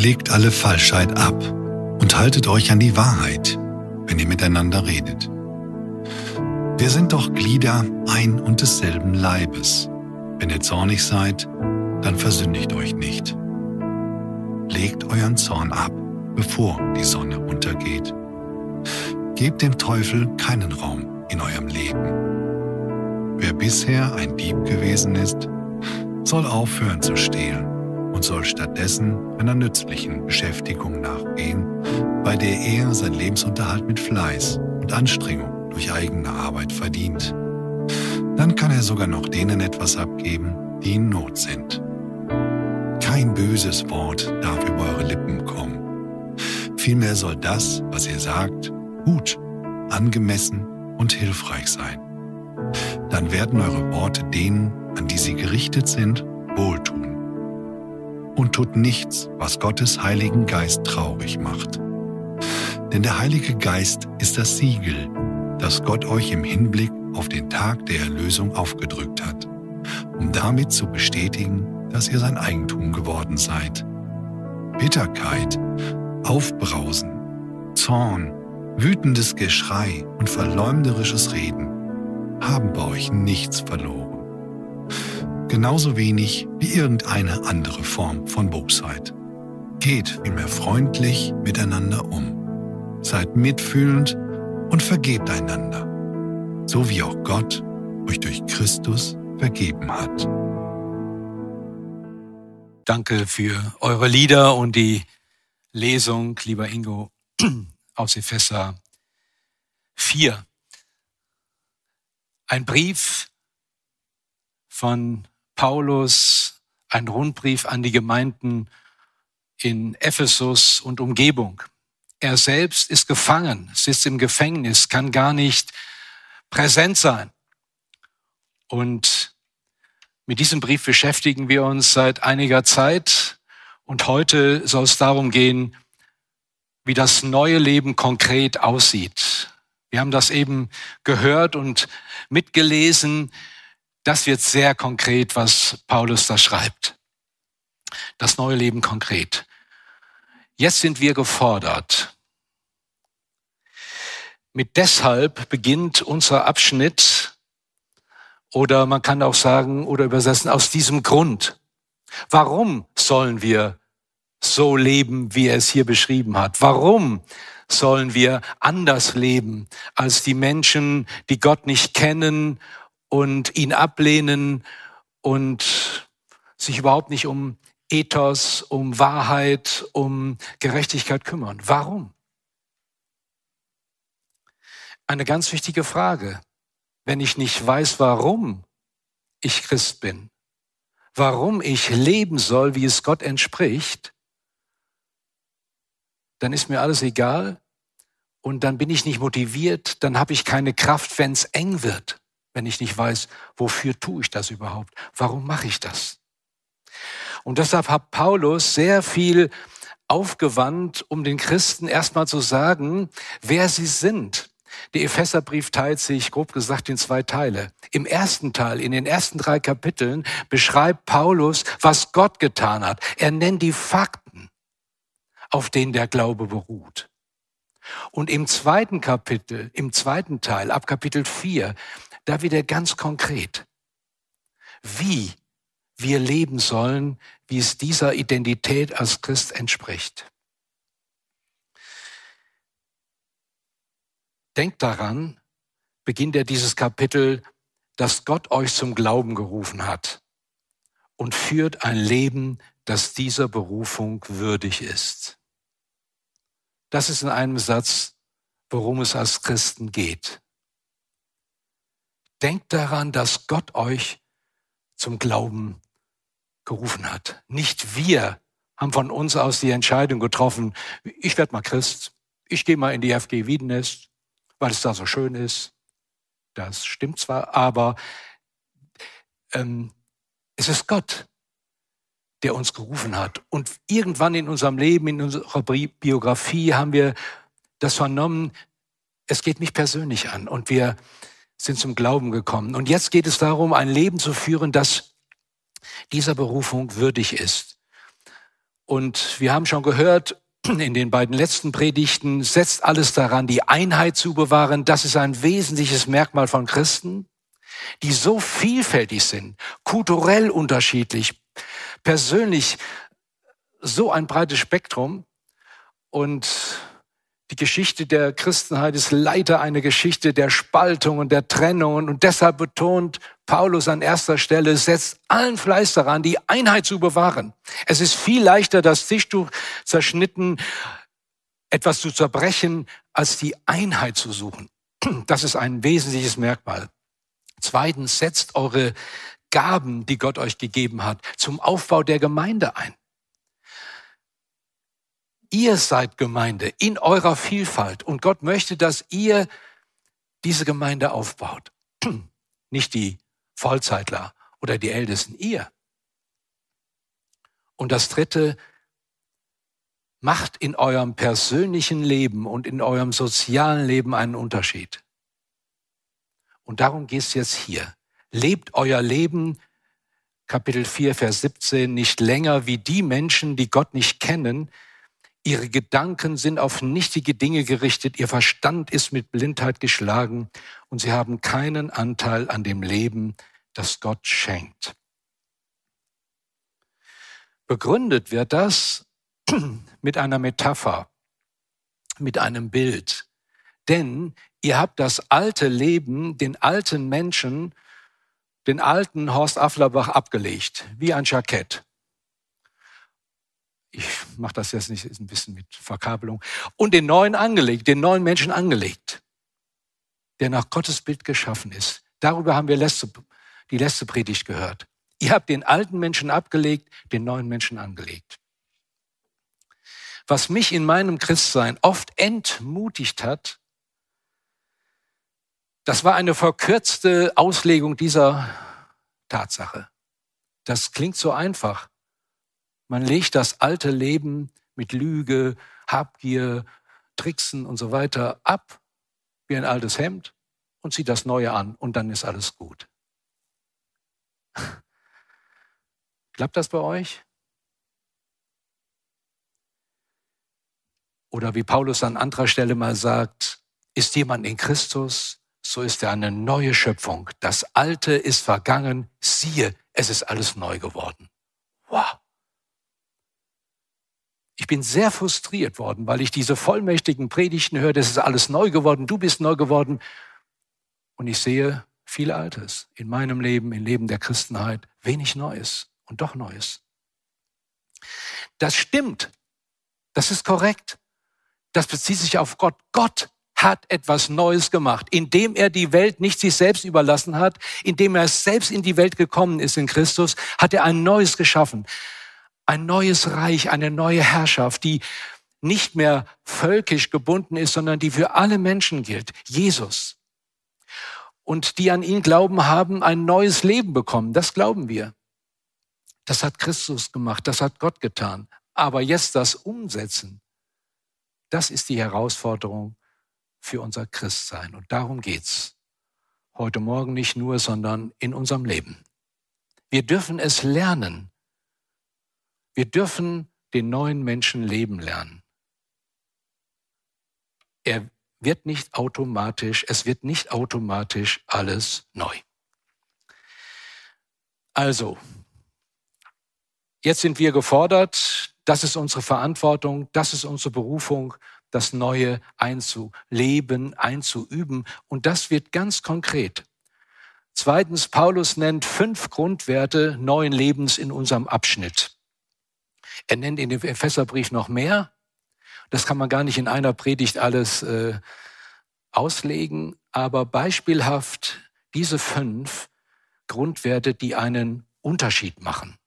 Legt alle Falschheit ab und haltet euch an die Wahrheit, wenn ihr miteinander redet. Wir sind doch Glieder ein und desselben Leibes. Wenn ihr zornig seid, dann versündigt euch nicht. Legt euren Zorn ab, bevor die Sonne untergeht. Gebt dem Teufel keinen Raum in eurem Leben. Wer bisher ein Dieb gewesen ist, soll aufhören zu stehlen und soll stattdessen einer nützlichen Beschäftigung nachgehen, bei der er sein Lebensunterhalt mit Fleiß und Anstrengung durch eigene Arbeit verdient. Dann kann er sogar noch denen etwas abgeben, die in Not sind. Kein böses Wort darf über eure Lippen kommen. Vielmehr soll das, was ihr sagt, gut, angemessen und hilfreich sein. Dann werden eure Worte denen, an die sie gerichtet sind, wohltun. Und tut nichts, was Gottes Heiligen Geist traurig macht. Denn der Heilige Geist ist das Siegel, das Gott euch im Hinblick auf den Tag der Erlösung aufgedrückt hat, um damit zu bestätigen, dass ihr sein Eigentum geworden seid. Bitterkeit, Aufbrausen, Zorn, wütendes Geschrei und verleumderisches Reden haben bei euch nichts verloren. Genauso wenig wie irgendeine andere Form von Bosheit. Geht vielmehr freundlich miteinander um. Seid mitfühlend und vergebt einander, so wie auch Gott euch durch Christus vergeben hat. Danke für eure Lieder und die Lesung, lieber Ingo, aus Epheser 4. Ein Brief von Paulus, ein Rundbrief an die Gemeinden in Ephesus und Umgebung. Er selbst ist gefangen, sitzt im Gefängnis, kann gar nicht präsent sein. Und mit diesem Brief beschäftigen wir uns seit einiger Zeit. Und heute soll es darum gehen, wie das neue Leben konkret aussieht. Wir haben das eben gehört und mitgelesen. Das wird sehr konkret, was Paulus da schreibt. Das neue Leben konkret. Jetzt sind wir gefordert. Mit deshalb beginnt unser Abschnitt oder man kann auch sagen oder übersetzen aus diesem Grund. Warum sollen wir so leben, wie er es hier beschrieben hat? Warum sollen wir anders leben als die Menschen, die Gott nicht kennen und ihn ablehnen und sich überhaupt nicht um Ethos, um Wahrheit, um Gerechtigkeit kümmern. Warum? Eine ganz wichtige Frage. Wenn ich nicht weiß, warum ich Christ bin, warum ich leben soll, wie es Gott entspricht, dann ist mir alles egal und dann bin ich nicht motiviert, dann habe ich keine Kraft, wenn es eng wird, wenn ich nicht weiß, wofür tue ich das überhaupt, warum mache ich das. Und deshalb hat Paulus sehr viel aufgewandt, um den Christen erstmal zu sagen, wer sie sind. Der Epheserbrief teilt sich, grob gesagt, in zwei Teile. Im ersten Teil, in den ersten drei Kapiteln, beschreibt Paulus, was Gott getan hat. Er nennt die Fakten, auf denen der Glaube beruht. Und im zweiten Kapitel, im zweiten Teil, ab Kapitel 4, da wird er ganz konkret. Wie wir leben sollen, wie es dieser Identität als Christ entspricht. Denkt daran, beginnt er dieses Kapitel, dass Gott euch zum Glauben gerufen hat und führt ein Leben, das dieser Berufung würdig ist. Das ist in einem Satz, worum es als Christen geht. Denkt daran, dass Gott euch zum Glauben gerufen hat. Nicht wir haben von uns aus die Entscheidung getroffen, ich werde mal Christ, ich gehe mal in die FG Wiedenest, weil es da so schön ist. Das stimmt zwar, aber ähm, es ist Gott, der uns gerufen hat. Und irgendwann in unserem Leben, in unserer Biografie haben wir das vernommen, es geht mich persönlich an und wir sind zum Glauben gekommen. Und jetzt geht es darum, ein Leben zu führen, das dieser Berufung würdig ist. Und wir haben schon gehört, in den beiden letzten Predigten setzt alles daran, die Einheit zu bewahren. Das ist ein wesentliches Merkmal von Christen, die so vielfältig sind, kulturell unterschiedlich, persönlich so ein breites Spektrum. Und die Geschichte der Christenheit ist leider eine Geschichte der Spaltung und der Trennung. Und deshalb betont Paulus an erster Stelle, setzt allen Fleiß daran, die Einheit zu bewahren. Es ist viel leichter, das Tischtuch zerschnitten, etwas zu zerbrechen, als die Einheit zu suchen. Das ist ein wesentliches Merkmal. Zweitens, setzt eure Gaben, die Gott euch gegeben hat, zum Aufbau der Gemeinde ein. Ihr seid Gemeinde in eurer Vielfalt und Gott möchte, dass ihr diese Gemeinde aufbaut. Nicht die Vollzeitler oder die Ältesten, ihr. Und das Dritte, macht in eurem persönlichen Leben und in eurem sozialen Leben einen Unterschied. Und darum geht es jetzt hier. Lebt euer Leben, Kapitel 4, Vers 17, nicht länger wie die Menschen, die Gott nicht kennen, Ihre Gedanken sind auf nichtige Dinge gerichtet, ihr Verstand ist mit Blindheit geschlagen und sie haben keinen Anteil an dem Leben, das Gott schenkt. Begründet wird das mit einer Metapher, mit einem Bild. Denn ihr habt das alte Leben, den alten Menschen, den alten Horst Afflerbach abgelegt, wie ein Jackett ich mache das jetzt nicht, ist ein bisschen mit Verkabelung, und den neuen angelegt, den neuen Menschen angelegt, der nach Gottes Bild geschaffen ist. Darüber haben wir letzte, die letzte Predigt gehört. Ihr habt den alten Menschen abgelegt, den neuen Menschen angelegt. Was mich in meinem Christsein oft entmutigt hat, das war eine verkürzte Auslegung dieser Tatsache. Das klingt so einfach. Man legt das alte Leben mit Lüge, Habgier, Tricksen und so weiter ab wie ein altes Hemd und zieht das neue an und dann ist alles gut. Klappt das bei euch? Oder wie Paulus an anderer Stelle mal sagt, ist jemand in Christus, so ist er eine neue Schöpfung. Das Alte ist vergangen, siehe, es ist alles neu geworden. Wow. Ich bin sehr frustriert worden, weil ich diese vollmächtigen Predigten höre, das ist alles neu geworden, du bist neu geworden. Und ich sehe viel Altes in meinem Leben, im Leben der Christenheit, wenig Neues und doch Neues. Das stimmt. Das ist korrekt. Das bezieht sich auf Gott. Gott hat etwas Neues gemacht, indem er die Welt nicht sich selbst überlassen hat, indem er selbst in die Welt gekommen ist in Christus, hat er ein Neues geschaffen ein neues Reich, eine neue Herrschaft, die nicht mehr völkisch gebunden ist, sondern die für alle Menschen gilt. Jesus. Und die an ihn glauben, haben ein neues Leben bekommen. Das glauben wir. Das hat Christus gemacht, das hat Gott getan. Aber jetzt das Umsetzen, das ist die Herausforderung für unser Christsein. Und darum geht's. Heute Morgen nicht nur, sondern in unserem Leben. Wir dürfen es lernen, wir dürfen den neuen Menschen leben lernen. Er wird nicht automatisch, es wird nicht automatisch alles neu. Also, jetzt sind wir gefordert, das ist unsere Verantwortung, das ist unsere Berufung, das Neue einzuleben, einzuüben. Und das wird ganz konkret. Zweitens, Paulus nennt fünf Grundwerte neuen Lebens in unserem Abschnitt. Er nennt in dem Epheserbrief noch mehr. Das kann man gar nicht in einer Predigt alles äh, auslegen, aber beispielhaft diese fünf Grundwerte, die einen Unterschied machen.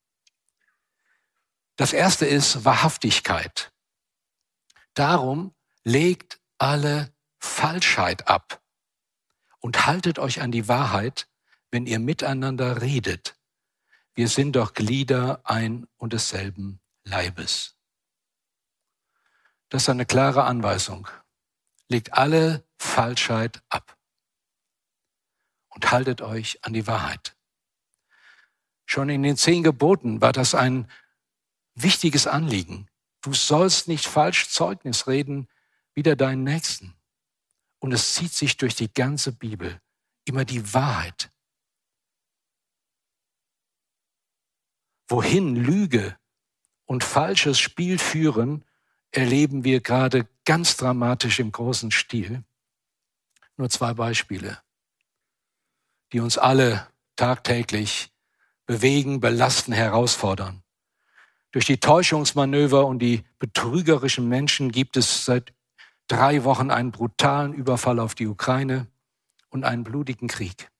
Das erste ist Wahrhaftigkeit. Darum legt alle Falschheit ab und haltet euch an die Wahrheit, wenn ihr miteinander redet. Wir sind doch Glieder ein und desselben Leibes. Das ist eine klare Anweisung. Legt alle Falschheit ab und haltet euch an die Wahrheit. Schon in den zehn Geboten war das ein wichtiges Anliegen. Du sollst nicht falsch Zeugnis reden wider deinen Nächsten. Und es zieht sich durch die ganze Bibel immer die Wahrheit. Wohin Lüge und falsches Spiel führen, erleben wir gerade ganz dramatisch im großen Stil. Nur zwei Beispiele, die uns alle tagtäglich bewegen, belasten, herausfordern. Durch die Täuschungsmanöver und die betrügerischen Menschen gibt es seit drei Wochen einen brutalen Überfall auf die Ukraine und einen blutigen Krieg.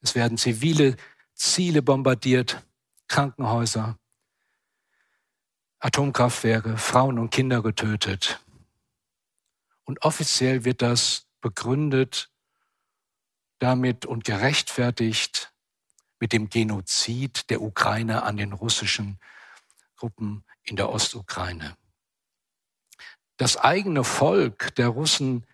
Es werden zivile Ziele bombardiert, Krankenhäuser, Atomkraftwerke, Frauen und Kinder getötet. Und offiziell wird das begründet damit und gerechtfertigt mit dem Genozid der Ukraine an den russischen Gruppen in der Ostukraine. Das eigene Volk der Russen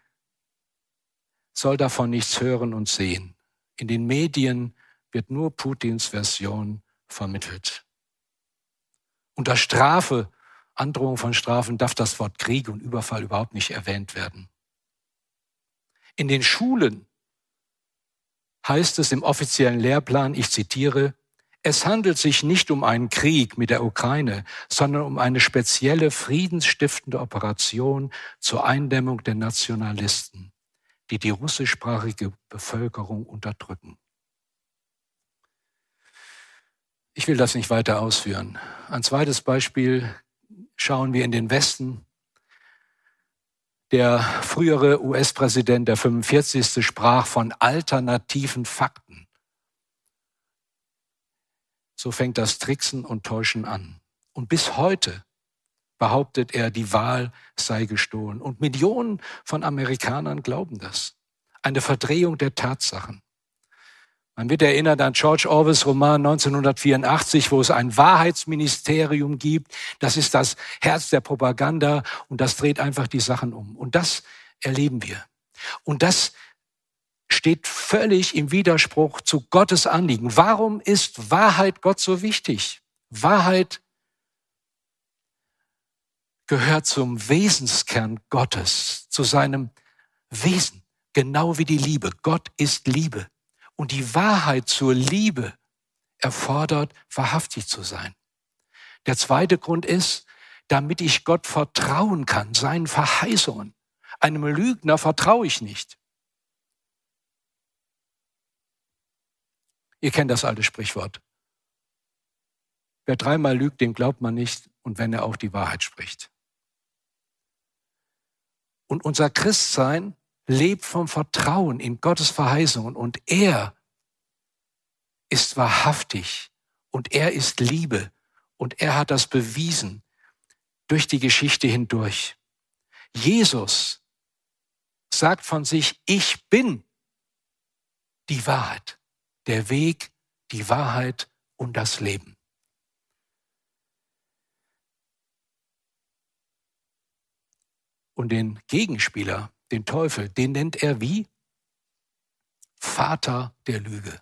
soll davon nichts hören und sehen. In den Medien wird nur Putins Version vermittelt. Unter Strafe, Androhung von Strafen darf das Wort Krieg und Überfall überhaupt nicht erwähnt werden. In den Schulen heißt es im offiziellen Lehrplan, ich zitiere, es handelt sich nicht um einen Krieg mit der Ukraine, sondern um eine spezielle friedensstiftende Operation zur Eindämmung der Nationalisten, die die russischsprachige Bevölkerung unterdrücken. Ich will das nicht weiter ausführen. Ein zweites Beispiel schauen wir in den Westen. Der frühere US-Präsident, der 45. sprach von alternativen Fakten. So fängt das Tricksen und Täuschen an. Und bis heute behauptet er, die Wahl sei gestohlen. Und Millionen von Amerikanern glauben das. Eine Verdrehung der Tatsachen. Man wird erinnert an George Orwells Roman 1984, wo es ein Wahrheitsministerium gibt. Das ist das Herz der Propaganda und das dreht einfach die Sachen um. Und das erleben wir. Und das steht völlig im Widerspruch zu Gottes Anliegen. Warum ist Wahrheit Gott so wichtig? Wahrheit gehört zum Wesenskern Gottes, zu seinem Wesen, genau wie die Liebe. Gott ist Liebe. Und die Wahrheit zur Liebe erfordert, wahrhaftig zu sein. Der zweite Grund ist, damit ich Gott vertrauen kann, seinen Verheißungen. Einem Lügner vertraue ich nicht. Ihr kennt das alte Sprichwort. Wer dreimal lügt, dem glaubt man nicht und wenn er auch die Wahrheit spricht. Und unser Christsein lebt vom Vertrauen in Gottes Verheißungen und er ist wahrhaftig und er ist Liebe und er hat das bewiesen durch die Geschichte hindurch. Jesus sagt von sich, ich bin die Wahrheit der Weg, die Wahrheit und das Leben. Und den Gegenspieler, den Teufel, den nennt er wie? Vater der Lüge.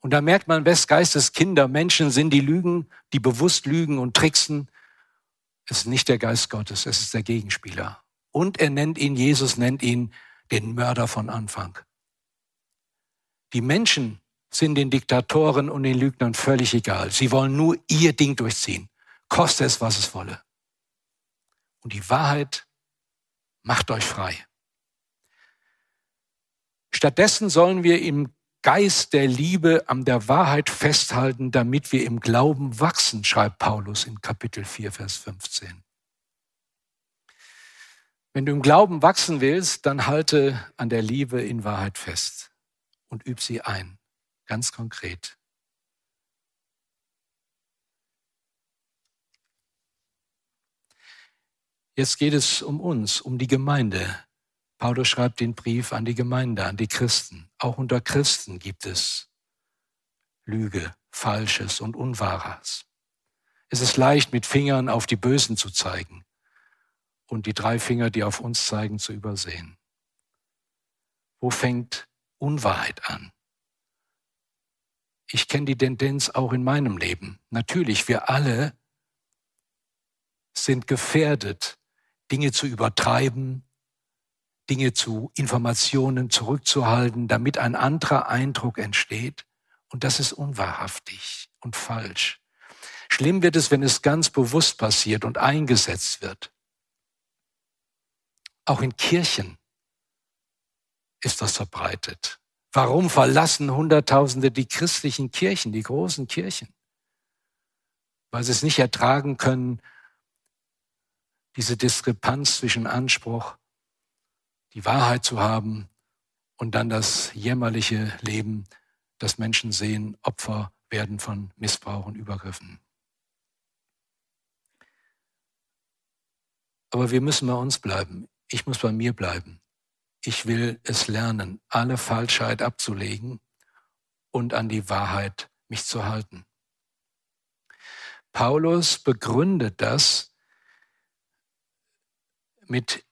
Und da merkt man, wes Geistes Kinder Menschen sind, die lügen, die bewusst lügen und tricksen. Es ist nicht der Geist Gottes, es ist der Gegenspieler. Und er nennt ihn, Jesus nennt ihn den Mörder von Anfang. Die Menschen sind den Diktatoren und den Lügnern völlig egal. Sie wollen nur ihr Ding durchziehen, koste es, was es wolle. Und die Wahrheit macht euch frei. Stattdessen sollen wir im Geist der Liebe an der Wahrheit festhalten, damit wir im Glauben wachsen, schreibt Paulus in Kapitel 4, Vers 15. Wenn du im Glauben wachsen willst, dann halte an der Liebe in Wahrheit fest und üb sie ein, ganz konkret. Jetzt geht es um uns, um die Gemeinde. Paulus schreibt den Brief an die Gemeinde, an die Christen. Auch unter Christen gibt es Lüge, Falsches und Unwahres. Es ist leicht, mit Fingern auf die Bösen zu zeigen und die drei Finger, die auf uns zeigen, zu übersehen. Wo fängt Unwahrheit an? Ich kenne die Tendenz auch in meinem Leben. Natürlich, wir alle sind gefährdet, Dinge zu übertreiben, Dinge zu Informationen zurückzuhalten, damit ein anderer Eindruck entsteht. Und das ist unwahrhaftig und falsch. Schlimm wird es, wenn es ganz bewusst passiert und eingesetzt wird. Auch in Kirchen ist das verbreitet. Warum verlassen Hunderttausende die christlichen Kirchen, die großen Kirchen? Weil sie es nicht ertragen können, diese Diskrepanz zwischen Anspruch, die Wahrheit zu haben und dann das jämmerliche Leben, das Menschen sehen, Opfer werden von Missbrauch und Übergriffen. Aber wir müssen bei uns bleiben. Ich muss bei mir bleiben. Ich will es lernen, alle Falschheit abzulegen und an die Wahrheit mich zu halten. Paulus begründet das mit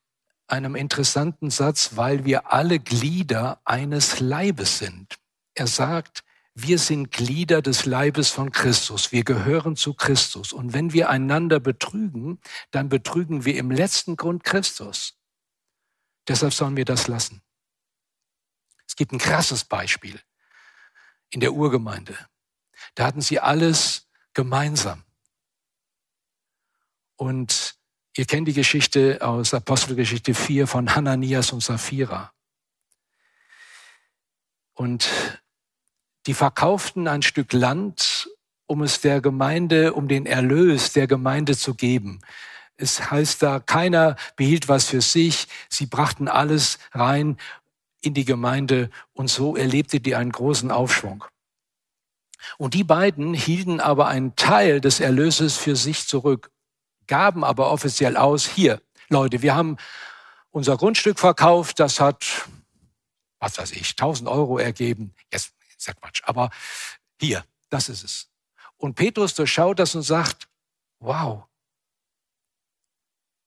einem interessanten Satz, weil wir alle Glieder eines Leibes sind. Er sagt, wir sind Glieder des Leibes von Christus. Wir gehören zu Christus. Und wenn wir einander betrügen, dann betrügen wir im letzten Grund Christus. Deshalb sollen wir das lassen. Es gibt ein krasses Beispiel in der Urgemeinde. Da hatten sie alles gemeinsam. Und Ihr kennt die Geschichte aus Apostelgeschichte 4 von Hananias und Sapphira. Und die verkauften ein Stück Land, um es der Gemeinde, um den Erlös der Gemeinde zu geben. Es heißt da, keiner behielt was für sich. Sie brachten alles rein in die Gemeinde und so erlebte die einen großen Aufschwung. Und die beiden hielten aber einen Teil des Erlöses für sich zurück gaben aber offiziell aus, hier, Leute, wir haben unser Grundstück verkauft, das hat, was weiß ich, 1000 Euro ergeben. Jetzt ist ja Quatsch, aber hier, das ist es. Und Petrus durchschaut das und sagt, wow,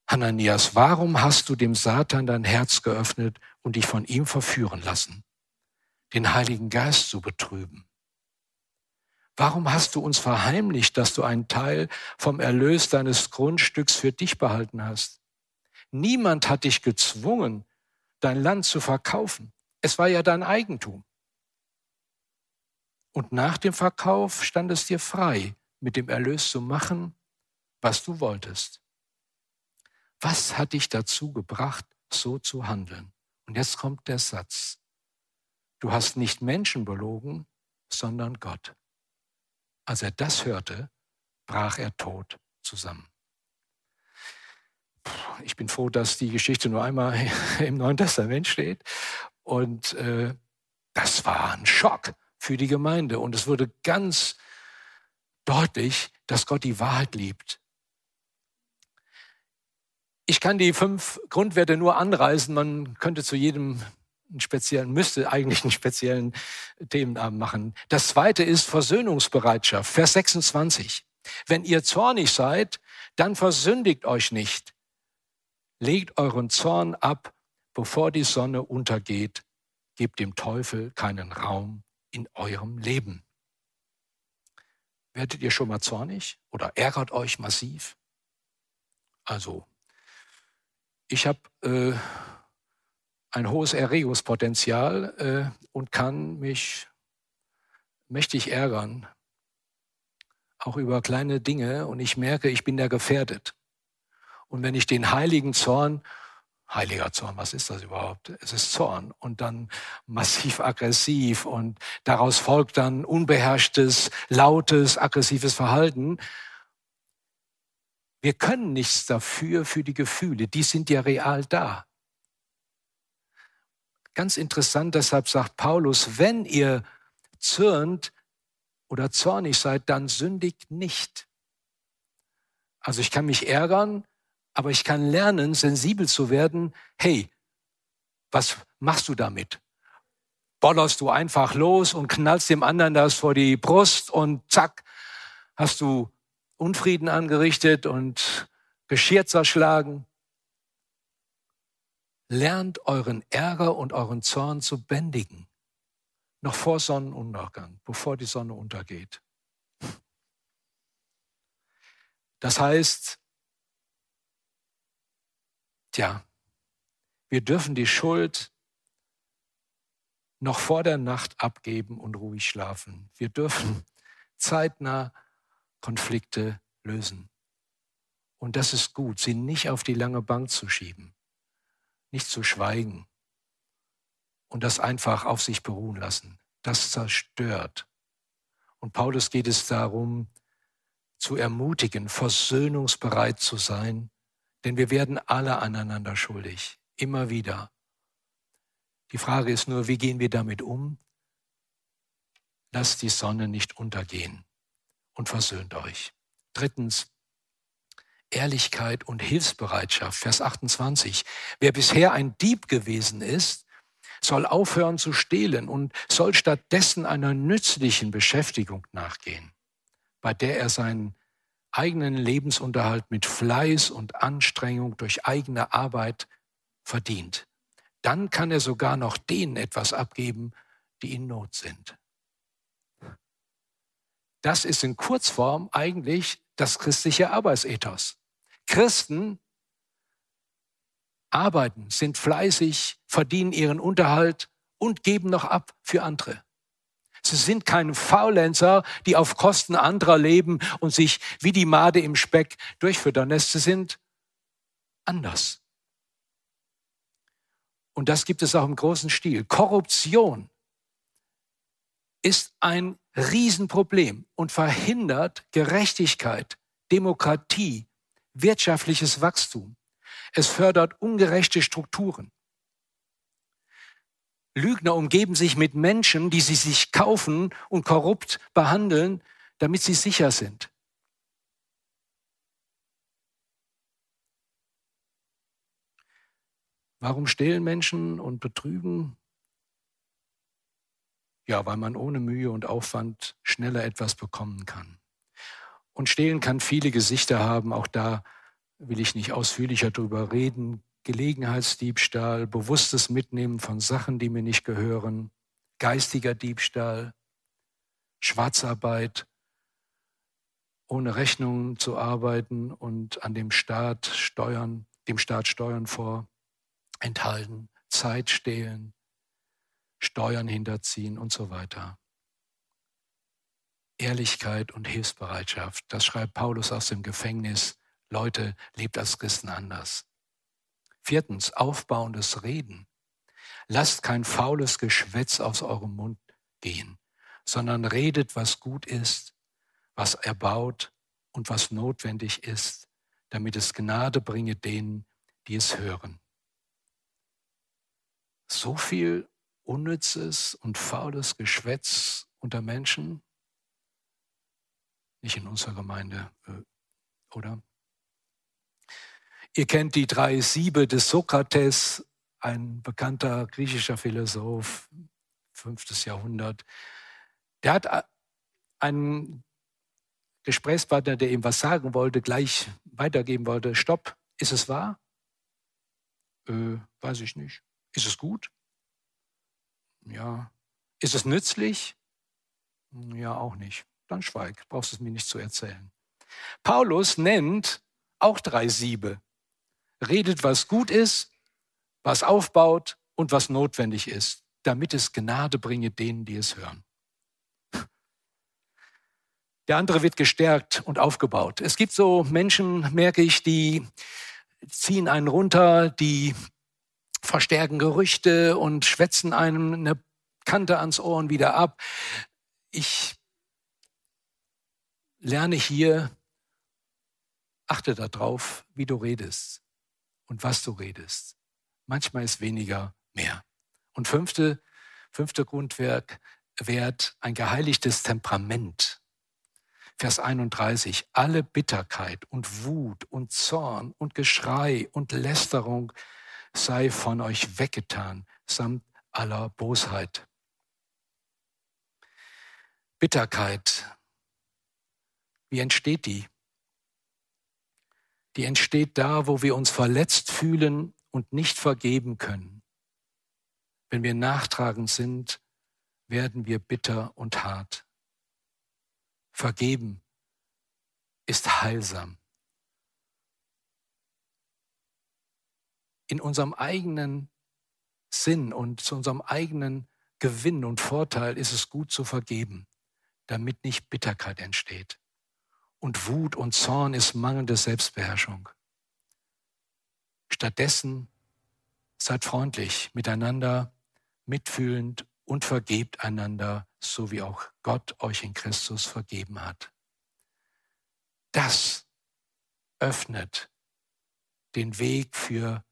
Hananias, warum hast du dem Satan dein Herz geöffnet und dich von ihm verführen lassen, den Heiligen Geist zu betrüben? Warum hast du uns verheimlicht, dass du einen Teil vom Erlös deines Grundstücks für dich behalten hast? Niemand hat dich gezwungen, dein Land zu verkaufen. Es war ja dein Eigentum. Und nach dem Verkauf stand es dir frei, mit dem Erlös zu machen, was du wolltest. Was hat dich dazu gebracht, so zu handeln? Und jetzt kommt der Satz. Du hast nicht Menschen belogen, sondern Gott. Als er das hörte, brach er tot zusammen. Ich bin froh, dass die Geschichte nur einmal im Neuen Testament steht. Und äh, das war ein Schock für die Gemeinde. Und es wurde ganz deutlich, dass Gott die Wahrheit liebt. Ich kann die fünf Grundwerte nur anreißen. Man könnte zu jedem einen speziellen, müsste eigentlich einen speziellen Themenabend machen. Das zweite ist Versöhnungsbereitschaft. Vers 26. Wenn ihr zornig seid, dann versündigt euch nicht. Legt euren Zorn ab, bevor die Sonne untergeht. Gebt dem Teufel keinen Raum in eurem Leben. Werdet ihr schon mal zornig oder ärgert euch massiv? Also, ich habe äh, ein hohes Erregungspotenzial äh, und kann mich mächtig ärgern, auch über kleine Dinge. Und ich merke, ich bin da gefährdet. Und wenn ich den heiligen Zorn, heiliger Zorn, was ist das überhaupt? Es ist Zorn und dann massiv aggressiv und daraus folgt dann unbeherrschtes, lautes, aggressives Verhalten. Wir können nichts dafür, für die Gefühle. Die sind ja real da. Ganz interessant, deshalb sagt Paulus, wenn ihr zürnt oder zornig seid, dann sündigt nicht. Also ich kann mich ärgern, Aber ich kann lernen, sensibel zu werden. Hey, was machst du damit? Bollerst du einfach los und knallst dem anderen das vor die Brust und zack, hast du Unfrieden angerichtet und Geschirr zerschlagen? Lernt euren Ärger und euren Zorn zu bändigen. Noch vor Sonnenuntergang, bevor die Sonne untergeht. Das heißt, tja, wir dürfen die Schuld noch vor der Nacht abgeben und ruhig schlafen. Wir dürfen zeitnah Konflikte lösen. Und das ist gut, sie nicht auf die lange Bank zu schieben, nicht zu schweigen und das einfach auf sich beruhen lassen. Das zerstört. Und Paulus geht es darum, zu ermutigen, versöhnungsbereit zu sein, denn wir werden alle aneinander schuldig, immer wieder. Die Frage ist nur, wie gehen wir damit um? Lasst die Sonne nicht untergehen und versöhnt euch. Drittens, Ehrlichkeit und Hilfsbereitschaft. Vers 28. Wer bisher ein Dieb gewesen ist, soll aufhören zu stehlen und soll stattdessen einer nützlichen Beschäftigung nachgehen bei der er seinen eigenen Lebensunterhalt mit Fleiß und Anstrengung durch eigene Arbeit verdient. Dann kann er sogar noch denen etwas abgeben, die in Not sind. Das ist in Kurzform eigentlich das christliche Arbeitsethos. Christen arbeiten, sind fleißig, verdienen ihren Unterhalt und geben noch ab für andere. Sie sind keine Faulenzer, die auf Kosten anderer leben und sich wie die Made im Speck durchfüttern. Sie sind anders. Und das gibt es auch im großen Stil. Korruption ist ein Riesenproblem und verhindert Gerechtigkeit, Demokratie, wirtschaftliches Wachstum. Es fördert ungerechte Strukturen. Lügner umgeben sich mit Menschen, die sie sich kaufen und korrupt behandeln, damit sie sicher sind. Warum stehlen Menschen und betrügen? Ja, weil man ohne Mühe und Aufwand schneller etwas bekommen kann. Und stehlen kann viele Gesichter haben, auch da will ich nicht ausführlicher drüber reden. Gelegenheitsdiebstahl, bewusstes Mitnehmen von Sachen, die mir nicht gehören, geistiger Diebstahl, Schwarzarbeit, ohne Rechnungen zu arbeiten und an dem Staat Steuern, dem Staat Steuern vorenthalten, Zeit stehlen, Steuern hinterziehen und so weiter. Ehrlichkeit und Hilfsbereitschaft, das schreibt Paulus aus dem Gefängnis. Leute, lebt als Christen anders. Viertens, aufbauendes Reden. Lasst kein faules Geschwätz aus eurem Mund gehen, sondern redet, was gut ist, was erbaut und was notwendig ist, damit es Gnade bringe denen, die es hören. So viel unnützes und faules Geschwätz unter Menschen, nicht in unserer Gemeinde, äh, oder? Ihr kennt die drei Siebe des Sokrates, ein bekannter griechischer Philosoph, fünftes Jahrhundert. Der hat einen Gesprächspartner, der ihm was sagen wollte, gleich weitergeben wollte. Stopp, ist es wahr? Äh, weiß ich nicht. Ist es gut? Ja. Ist es nützlich? Ja, auch nicht. Dann schweig, brauchst es mir nicht zu erzählen. Paulus nennt auch drei Siebe redet, was gut ist, was aufbaut und was notwendig ist, damit es Gnade bringe denen, die es hören. Der andere wird gestärkt und aufgebaut. Es gibt so Menschen, merke ich, die ziehen einen runter, die verstärken Gerüchte und schwätzen einem eine Kante ans Ohr und wieder ab. Ich lerne hier, achte darauf, wie du redest und was du redest. Manchmal ist weniger mehr. Und fünfte, fünfte Grundwerk, Wert, ein geheiligtes Temperament. Vers 31, alle Bitterkeit und Wut und Zorn und Geschrei und Lästerung sei von euch weggetan, samt aller Bosheit. Bitterkeit, wie entsteht die? Die entsteht da, wo wir uns verletzt fühlen und nicht vergeben können. Wenn wir nachtragend sind, werden wir bitter und hart. Vergeben ist heilsam. In unserem eigenen Sinn und zu unserem eigenen Gewinn und Vorteil ist es gut zu vergeben, damit nicht Bitterkeit entsteht. Und Wut und Zorn ist mangelnde Selbstbeherrschung. Stattdessen seid freundlich miteinander, mitfühlend und vergebt einander, so wie auch Gott euch in Christus vergeben hat. Das öffnet den Weg für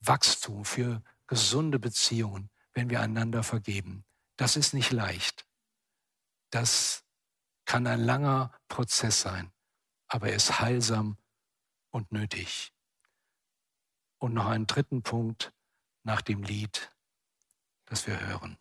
Wachstum, für gesunde Beziehungen, wenn wir einander vergeben. Das ist nicht leicht. Das kann ein langer Prozess sein, aber er ist heilsam und nötig. Und noch einen dritten Punkt nach dem Lied, das wir hören.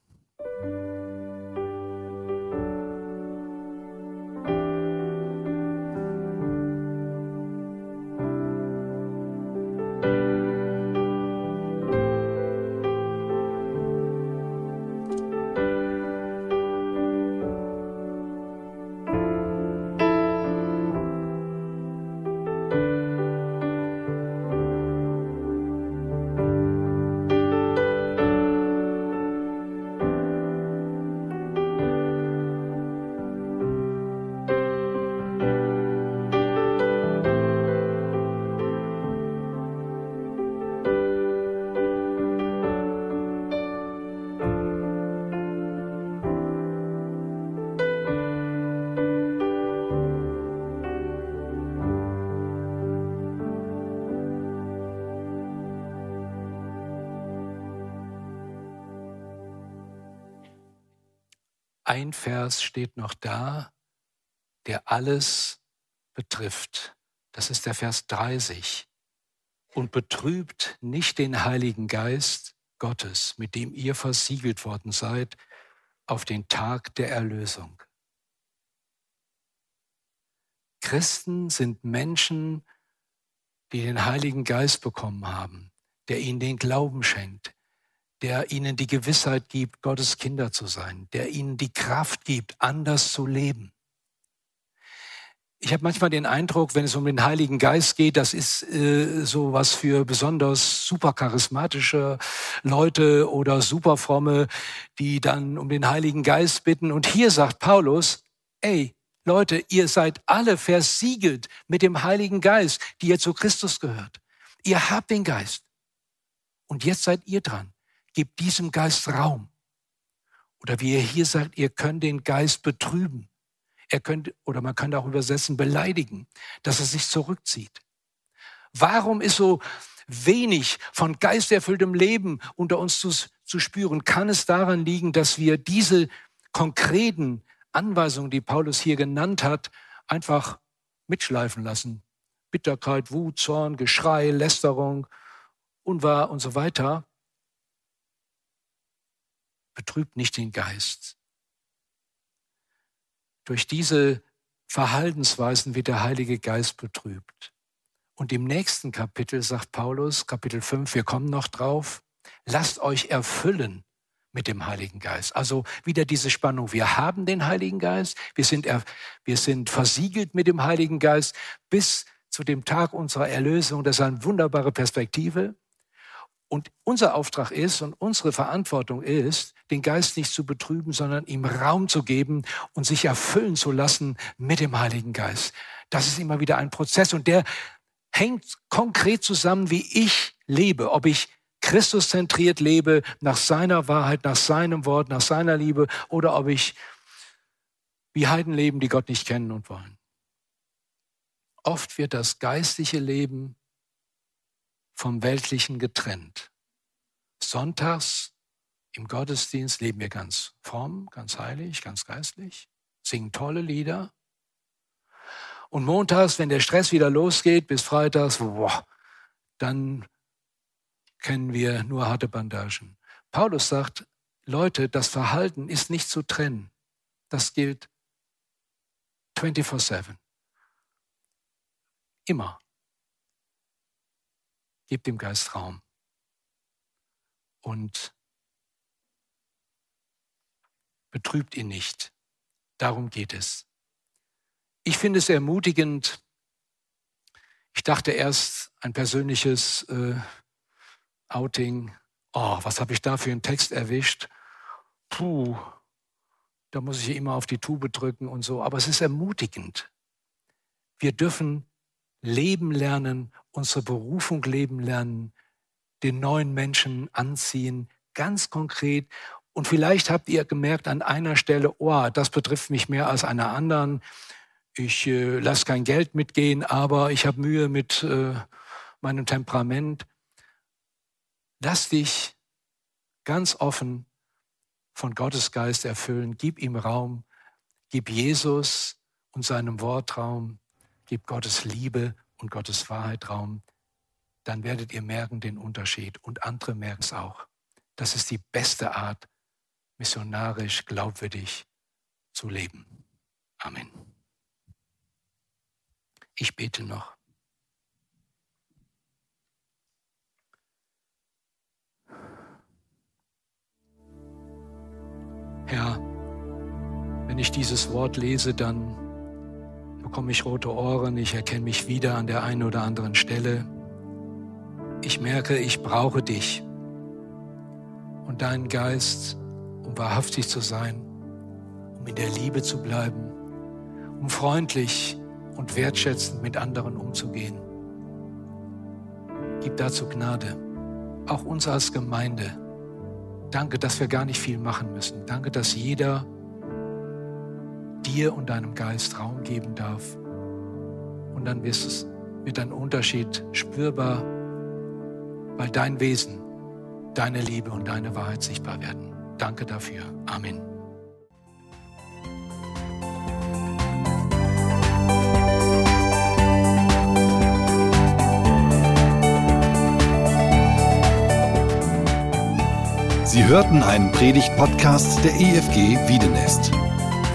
Ein Vers steht noch da, der alles betrifft. Das ist der Vers 30. Und betrübt nicht den Heiligen Geist Gottes, mit dem ihr versiegelt worden seid, auf den Tag der Erlösung. Christen sind Menschen, die den Heiligen Geist bekommen haben, der ihnen den Glauben schenkt, der ihnen die Gewissheit gibt, Gottes Kinder zu sein, der ihnen die Kraft gibt, anders zu leben. Ich habe manchmal den Eindruck, wenn es um den Heiligen Geist geht, das ist äh, so was für besonders super charismatische Leute oder super fromme, die dann um den Heiligen Geist bitten. Und hier sagt Paulus, ey, Leute, ihr seid alle versiegelt mit dem Heiligen Geist, die ihr zu Christus gehört. Ihr habt den Geist. Und jetzt seid ihr dran. Gebt diesem Geist Raum. Oder wie er hier sagt, ihr könnt den Geist betrüben. Er könnt, oder man kann auch übersetzen, beleidigen, dass er sich zurückzieht. Warum ist so wenig von geisterfülltem Leben unter uns zu, zu spüren? Kann es daran liegen, dass wir diese konkreten Anweisungen, die Paulus hier genannt hat, einfach mitschleifen lassen? Bitterkeit, Wut, Zorn, Geschrei, Lästerung, Unwahr und so weiter betrübt nicht den Geist. Durch diese Verhaltensweisen wird der Heilige Geist betrübt. Und im nächsten Kapitel sagt Paulus, Kapitel 5, wir kommen noch drauf, lasst euch erfüllen mit dem Heiligen Geist. Also wieder diese Spannung. Wir haben den Heiligen Geist, wir sind, wir sind versiegelt mit dem Heiligen Geist bis zu dem Tag unserer Erlösung. Das ist eine wunderbare Perspektive. Und unser Auftrag ist und unsere Verantwortung ist, den Geist nicht zu betrüben, sondern ihm Raum zu geben und sich erfüllen zu lassen mit dem Heiligen Geist. Das ist immer wieder ein Prozess und der hängt konkret zusammen, wie ich lebe, ob ich Christus zentriert lebe, nach seiner Wahrheit, nach seinem Wort, nach seiner Liebe oder ob ich wie Heiden leben, die Gott nicht kennen und wollen. Oft wird das geistliche Leben vom Weltlichen getrennt. Sonntags im Gottesdienst leben wir ganz fromm, ganz heilig, ganz geistlich, singen tolle Lieder, Und montags, wenn der Stress wieder losgeht, bis freitags, boah, dann kennen wir nur harte Bandagen. Paulus sagt, Leute, das Verhalten ist nicht zu trennen. Das gilt 24-7. Immer. Gebt dem Geist Raum. Und betrübt ihn nicht. Darum geht es. Ich finde es ermutigend. Ich dachte erst ein persönliches äh, Outing. Oh, was habe ich da für einen Text erwischt? Puh, da muss ich immer auf die Tube drücken und so. Aber es ist ermutigend. Wir dürfen leben lernen, unsere Berufung leben lernen, den neuen Menschen anziehen, ganz konkret. Und vielleicht habt ihr gemerkt an einer Stelle, oh, das betrifft mich mehr als einer anderen. Ich äh, lasse kein Geld mitgehen, aber ich habe Mühe mit äh, meinem Temperament. Lass dich ganz offen von Gottes Geist erfüllen. Gib ihm Raum. Gib Jesus und seinem Wort Raum. Gib Gottes Liebe und Gottes Wahrheit Raum. Dann werdet ihr merken den Unterschied und andere merken es auch. Das ist die beste Art, missionarisch, glaubwürdig zu leben. Amen. Ich bete noch. Herr, wenn ich dieses Wort lese, dann bekomme ich rote Ohren, ich erkenne mich wieder an der einen oder anderen Stelle. Ich merke, ich brauche dich und deinen Geist, um wahrhaftig zu sein, um in der Liebe zu bleiben, um freundlich und wertschätzend mit anderen umzugehen. Gib dazu Gnade, auch uns als Gemeinde. Danke, dass wir gar nicht viel machen müssen. Danke, dass jeder dir und deinem Geist Raum geben darf. Und dann wird, es, wird ein Unterschied spürbar, weil dein Wesen, deine Liebe und deine Wahrheit sichtbar werden. Danke dafür. Amen. Sie hörten einen Predigt-Podcast der EFG Wiedenest.